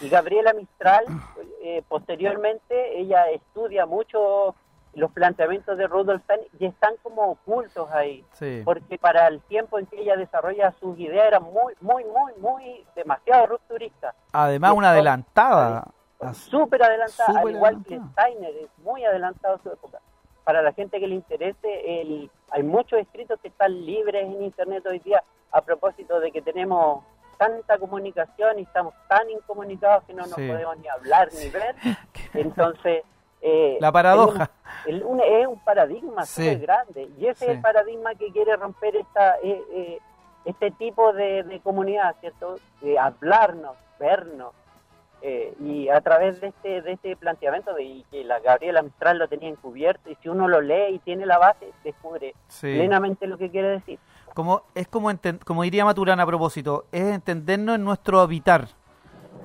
Y Gabriela Mistral, [CLEARS THROAT] eh, posteriormente, ella estudia mucho los planteamientos de Rudolf Steiner y están como ocultos ahí, porque para el tiempo en que ella desarrolla sus ideas era muy, muy, muy, muy demasiado rupturista. Además, una adelantada. Súper adelantada, al igual que Steiner, es muy adelantado a su época. Para la gente que le interese, el, hay muchos escritos que están libres en Internet hoy día a propósito de que tenemos tanta comunicación y estamos tan incomunicados que no nos podemos ni hablar ni ver. [LAUGHS] Entonces, eh, la paradoja. Es un, es un paradigma muy grande y ese es el paradigma que quiere romper esta eh, eh, este tipo de, comunidad, ¿cierto? De hablarnos, vernos. Y a través de este de este planteamiento de que la Gabriela Mistral lo tenía encubierto y si uno lo lee y tiene la base descubre plenamente lo que quiere decir. Como es como como diría Maturana a propósito es entendernos en nuestro habitar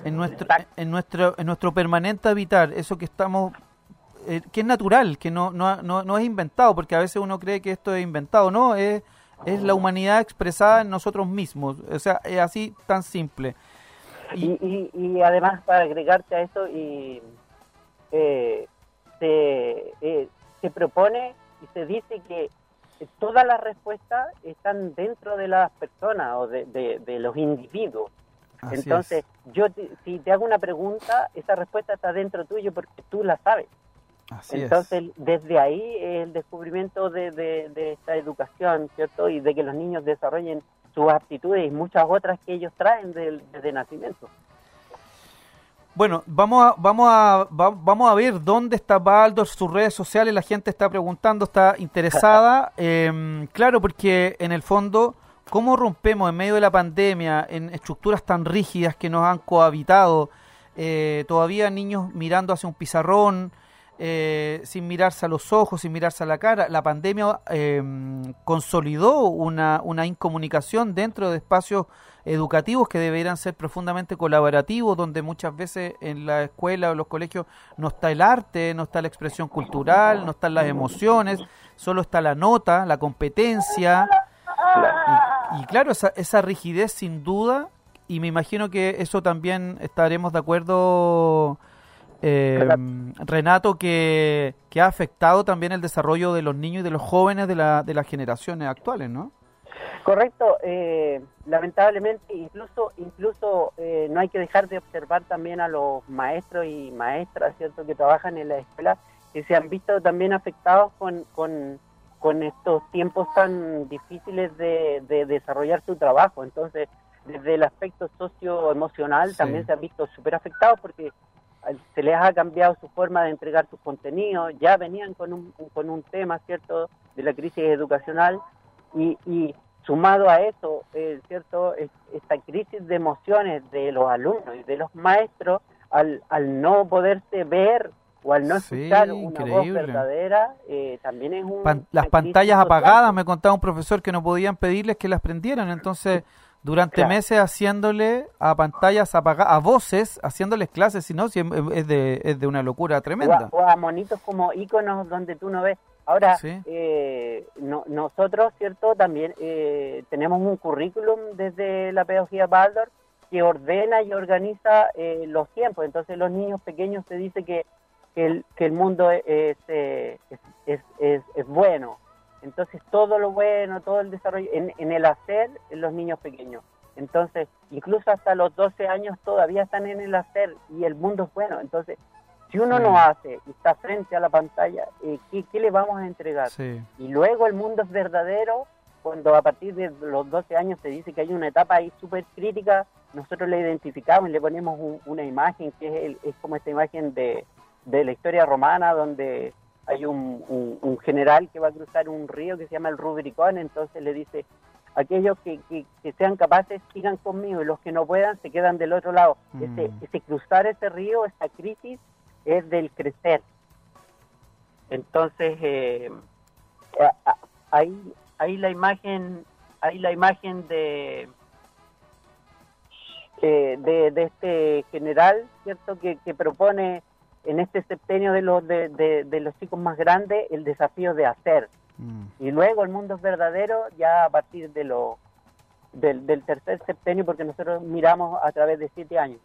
en nuestro en nuestro en nuestro permanente habitar eso que estamos eh, que es natural, que no, no, no, es inventado, porque a veces uno cree que esto es inventado, no, es, es la humanidad expresada en nosotros mismos, o sea, es así tan simple. Y, y, además, para agregarte a eso, y, eh, se, eh, se propone y se dice que todas las respuestas están dentro de las personas o de, de, los individuos. Entonces, yo si te hago una pregunta, esa respuesta está dentro tuyo porque tú la sabes. Entonces, desde ahí el descubrimiento de, de, esta educación, ¿cierto? Y de que los niños desarrollen sus aptitudes y muchas otras que ellos traen desde nacimiento. Bueno, vamos a, vamos a, vamos a ver dónde está Baldo, sus redes sociales, la gente está preguntando, está interesada. [LAUGHS] Em, claro, porque en el fondo, ¿cómo rompemos en medio de la pandemia, en estructuras tan rígidas que nos han cohabitado, eh, todavía niños mirando hacia un pizarrón, eh, sin mirarse a los ojos, sin mirarse a la cara. La pandemia em, consolidó una, una incomunicación dentro de espacios educativos que deberían ser profundamente colaborativos, donde muchas veces en la escuela o los colegios no está el arte, no está la expresión cultural, no están las emociones, solo está la nota, la competencia. Y, y claro, esa, esa rigidez sin duda, y me imagino que eso también estaremos de acuerdo eh, Renato, que, ha afectado también el desarrollo de los niños y de los jóvenes de, la, de las generaciones actuales, ¿no? Correcto, eh, lamentablemente incluso incluso eh, no hay que dejar de observar también a los maestros y maestras, cierto, que trabajan en la escuela, que se han visto también afectados con, con, con estos tiempos tan difíciles de, de, desarrollar su trabajo. Entonces, desde el aspecto socioemocional también se han visto súper afectados porque se les ha cambiado su forma de entregar sus contenidos, ya venían con un, con un tema, ¿cierto?, de la crisis educacional y, y sumado a eso, eh, ¿cierto?, esta crisis de emociones de los alumnos y de los maestros al, al no poderse ver o al no escuchar una voz verdadera, eh, también es un... las pantallas apagadas, me contaba un profesor que no podían pedirles que las prendieran, entonces durante meses haciéndole a pantallas apagadas, a voces, haciéndoles clases, si no, es de, es de una locura tremenda. O a, monitos como iconos donde tú no ves. Ahora, eh, nosotros, ¿cierto? También eh, tenemos un currículum desde la pedagogía Baldor que ordena y organiza eh, los tiempos. Entonces, los niños pequeños se dice que, que, el, que el mundo es, es, es, es bueno entonces todo lo bueno, todo el desarrollo, en, en el hacer, en los niños pequeños. Entonces, incluso hasta los 12 años todavía están en el hacer y el mundo es bueno. Entonces, si uno no hace y está frente a la pantalla, eh, ¿qué, le vamos a entregar? Y luego el mundo es verdadero, cuando a partir de los 12 años se dice que hay una etapa ahí súper crítica, nosotros la identificamos y le ponemos una imagen que es, el, es como esta imagen de, de la historia romana, donde hay un, general que va a cruzar un río que se llama el Rubricón, entonces le dice, aquellos que, que, sean capaces sigan conmigo y los que no puedan se quedan del otro lado. Mm. Ese, ese, cruzar ese río, esa crisis, es del crecer. Entonces, eh, ahí, ahí la imagen, ahí la imagen de, eh, de, de este general, ¿cierto? Que, que propone en este septenio de los, de, de- de los chicos más grandes el desafío de hacer. Mm. Y luego el mundo es verdadero ya a partir de lo, del, del tercer septenio, porque nosotros miramos a través de siete años.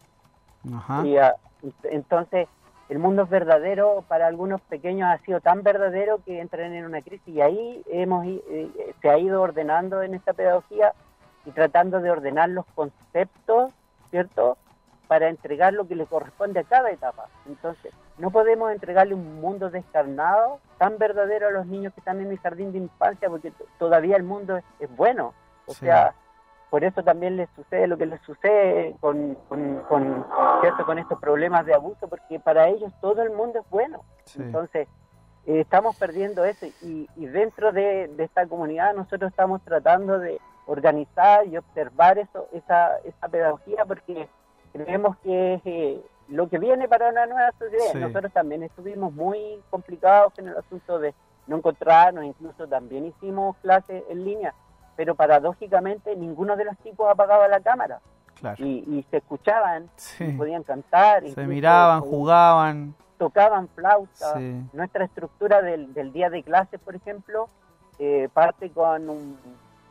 Ajá. Y, ent- entonces, el mundo es verdadero, para algunos pequeños ha sido tan verdadero que entran en una crisis y ahí hemos i- eh, se ha ido ordenando en esta pedagogía y tratando de ordenar los conceptos, ¿cierto? Para entregar lo que le corresponde a cada etapa. Entonces, no podemos entregarle un mundo descarnado tan verdadero a los niños que están en el jardín de infancia porque todavía el mundo es, es bueno. O Sí. sea, por eso también les sucede lo que les sucede con, con, con, ¿cierto? con estos problemas de abuso, porque para ellos todo el mundo es bueno. Sí. Entonces, eh, estamos perdiendo eso y, y dentro de, de esta comunidad nosotros estamos tratando de organizar y observar eso, esa, esa pedagogía porque creemos que es eh, lo que viene para una nueva sociedad. Sí. Nosotros también estuvimos muy complicados en el asunto de no encontrarnos, incluso también hicimos clases en línea, pero paradójicamente ninguno de los chicos apagaba la cámara Claro. y, y se escuchaban, Sí. y podían cantar, Se miraban, jugaban. tocaban flauta. Sí. Nuestra estructura del, del día de clase, por ejemplo, eh, parte con un,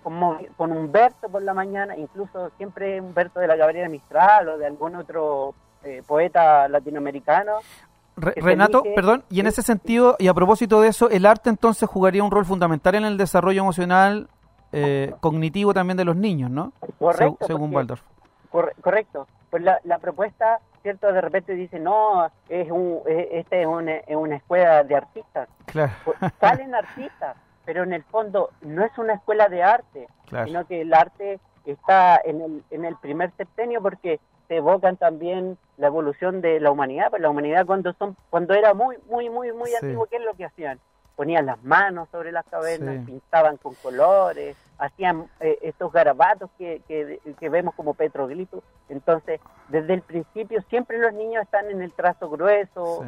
con, con un verso por la mañana, incluso siempre un verso de la Gabriela Mistral o de algún otro eh, poeta latinoamericano. Re- Renato, elige- perdón, y en ese sentido, y a propósito de eso, el arte entonces jugaría un rol fundamental en el desarrollo emocional, eh, cognitivo también de los niños, ¿no? Correcto, Seg- según Waldorf. Corre- correcto. Pues la, la propuesta, ¿cierto? De repente dice, no, es un, es- esta es una, es una escuela de artistas. Claro. Pues salen artistas, pero en el fondo no es una escuela de arte, Claro. sino que el arte está en el, en el primer septenio porque se evocan también la evolución de la humanidad, pues la humanidad cuando son cuando era muy muy muy muy Sí. antiguo, ¿qué es lo que hacían? Ponían las manos sobre las cavernas, Sí. pintaban con colores, hacían eh, estos garabatos que, que, que vemos como petroglifos. Entonces, desde el principio siempre los niños están en el trazo grueso, Sí.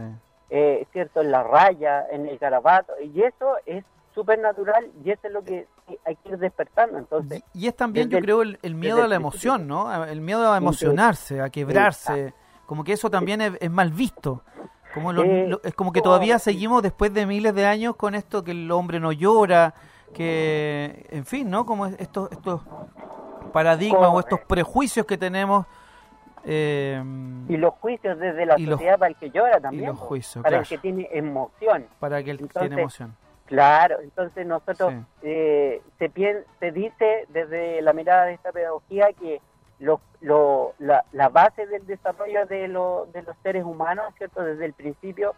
eh, cierto en la raya, en el garabato, y eso es súper natural y eso es lo que hay que ir despertando. Entonces, Y, y es también, yo el- creo, el, el miedo a la el emoción, ¿no? El miedo a emocionarse, a quebrarse. Como que eso también es, es mal visto. Como lo- Eh, lo- es como que todavía sí. seguimos después de miles de años con esto que el hombre no llora, que, en fin, ¿no? Como estos, estos paradigmas o estos prejuicios que tenemos. eh, y los juicios desde la Y los- sociedad para el que llora también, los po, juicios, para el que tiene emoción. para que él Entonces, tiene emoción. Claro, entonces nosotros Sí. eh, se, pien- se dice desde la mirada de esta pedagogía que lo, lo- la, la base del desarrollo de, lo- de los seres humanos, ¿cierto? Desde el principio,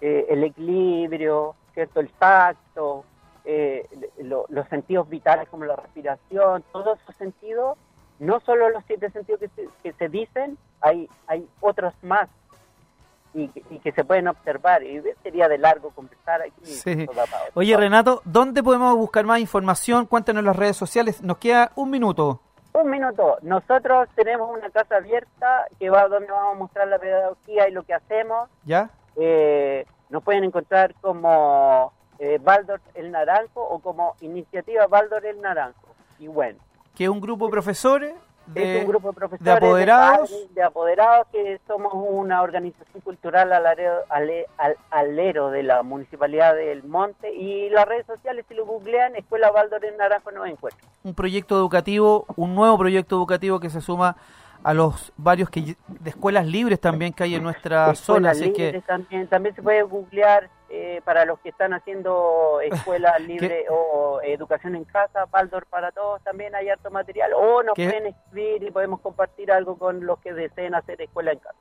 eh, el equilibrio, ¿cierto? El tacto, eh, lo- los sentidos vitales como la respiración, todos esos sentidos, no solo los siete sentidos que se, que se dicen, hay, hay otros más y, que- y que se pueden observar. Y sería de largo conversar aquí. Sí. Oye. Renato, ¿dónde podemos buscar más información? Cuéntanos en las redes sociales. Nos queda un minuto. Un minuto. Nosotros tenemos una casa abierta que va donde vamos a mostrar la pedagogía y lo que hacemos. ¿Ya? Eh, nos pueden encontrar como eh, Baldor el Naranjo o como Iniciativa Baldor el Naranjo. Y bueno, Que es un grupo de profesores. De, es un grupo de profesores, de apoderados. padres, de apoderados que somos una organización cultural alero, ale- al- alero de la Municipalidad del Monte y las redes sociales, si lo googlean, Escuela Baldor el Naranjo nos encuentran. un proyecto educativo, un nuevo proyecto educativo que se suma a los varios que de escuelas libres también que hay en nuestra zona, así que también, también se puede googlear eh, para los que están haciendo [LAUGHS] escuela libre o educación en casa, Baldor para todos, también hay harto material, o nos ¿Qué? pueden escribir y podemos compartir algo con los que deseen hacer escuela en casa.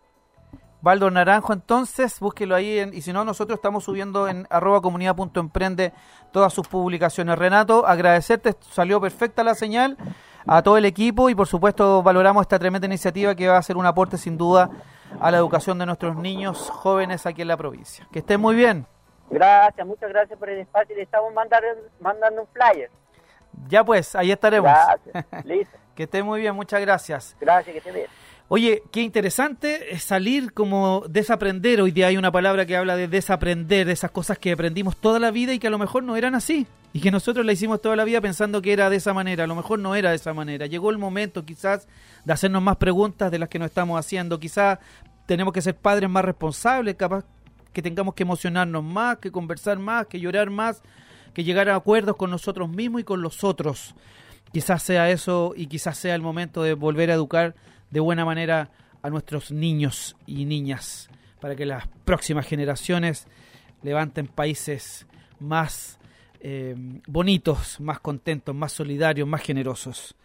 Baldo Naranjo entonces, búsquelo ahí en- y si no nosotros estamos subiendo en arroba comunidad.emprende todas sus publicaciones. Renato, agradecerte, salió perfecta la señal a todo el equipo y por supuesto valoramos esta tremenda iniciativa que va a ser un aporte sin duda a la educación de nuestros niños jóvenes aquí en la provincia. Que estén muy bien. Gracias, muchas gracias por el espacio le estamos mandando, mandando un flyer. Ya pues, ahí estaremos. Gracias, [LAUGHS] listo, Que esté muy bien, muchas gracias. gracias, que esté bien. Oye, qué interesante es salir como desaprender. Hoy día hay una palabra que habla de desaprender, de esas cosas que aprendimos toda la vida y que a lo mejor no eran así. y que nosotros la hicimos toda la vida pensando que era de esa manera. A lo mejor no era de esa manera. Llegó el momento quizás de hacernos más preguntas de las que nos estamos haciendo. Quizás tenemos que ser padres más responsables, capaz que tengamos que emocionarnos más, que conversar más, que llorar más, que llegar a acuerdos con nosotros mismos y con los otros. Quizás sea eso y quizás sea el momento de volver a educar de buena manera a nuestros niños y niñas para que las próximas generaciones levanten países más eh, bonitos, más contentos, más solidarios, más generosos.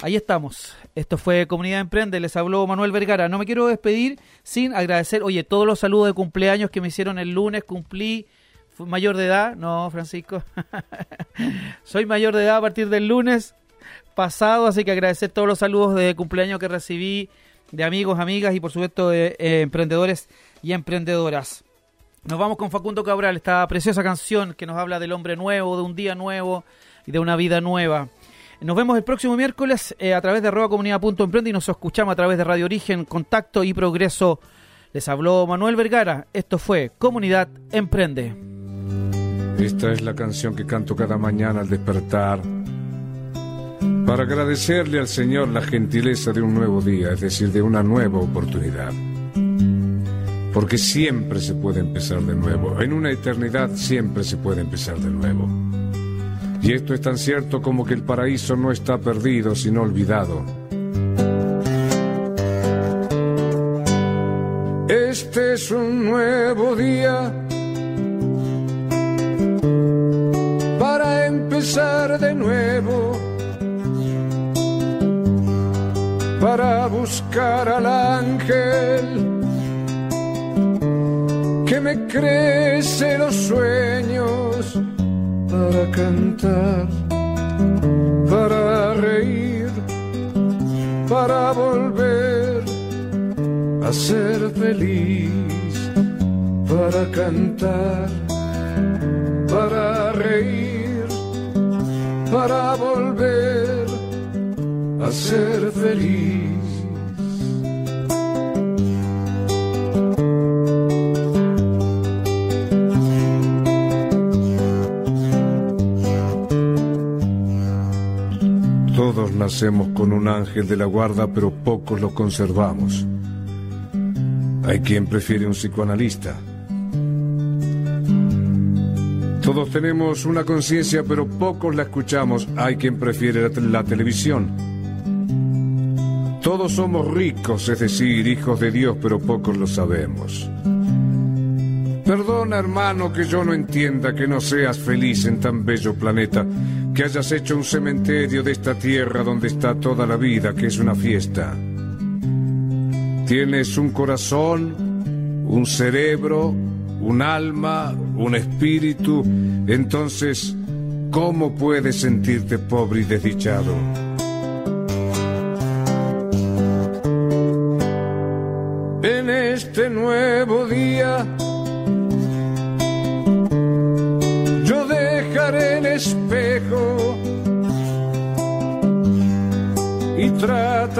Ahí estamos. Esto fue Comunidad Emprende. Les habló Manuel Vergara. No me quiero despedir sin agradecer, oye, todos los saludos de cumpleaños que me hicieron el lunes. Cumplí. Mayor de edad. No, Francisco. [LAUGHS] Soy mayor de edad a partir del lunes pasado. Así que agradecer todos los saludos de cumpleaños que recibí de amigos, amigas y por supuesto de eh, emprendedores y emprendedoras. Nos vamos con Facundo Cabral, esta preciosa canción que nos habla del hombre nuevo, de un día nuevo y de una vida nueva. Nos vemos el próximo miércoles eh, a través de arroba comunidad.emprende y nos escuchamos a través de Radio Origen, Contacto y Progreso. Les habló Manuel Vergara. Esto fue Comunidad Emprende. Esta es la canción que canto cada mañana al despertar para agradecerle al Señor la gentileza de un nuevo día, es decir, de una nueva oportunidad. Porque siempre se puede empezar de nuevo. En una eternidad siempre se puede empezar de nuevo. Y esto es tan cierto como que el paraíso no está perdido, sino olvidado. Este es un nuevo día para empezar de nuevo, para buscar al ángel que me crece los sueños para cantar, para reír, para volver a ser feliz, para cantar, para reír, para volver a ser feliz. Nacemos con un ángel de la guarda, pero pocos lo conservamos. Hay quien prefiere un psicoanalista. Todos tenemos una conciencia, pero pocos la escuchamos. Hay quien prefiere la, la televisión. Todos somos ricos, es decir, hijos de Dios, pero pocos lo sabemos. Perdona, hermano, que yo no entienda que no seas feliz en tan bello planeta, que hayas hecho un cementerio de esta tierra donde está toda la vida, que es una fiesta. Tienes un corazón, un cerebro, un alma, un espíritu, entonces, ¿cómo puedes sentirte pobre y desdichado? En este nuevo día,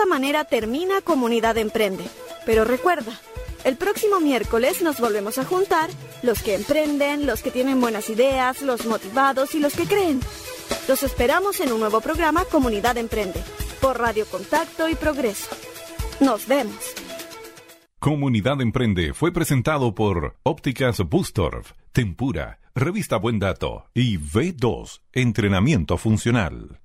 esta manera termina Comunidad Emprende. Pero recuerda, el próximo miércoles nos volvemos a juntar los que emprenden, los que tienen buenas ideas, los motivados y los que creen. Los esperamos en un nuevo programa Comunidad Emprende por Radio Contacto y Progreso. Nos vemos. Comunidad Emprende fue presentado por Ópticas Bustorf, Tempura, Revista Buen Dato y V2, Entrenamiento Funcional.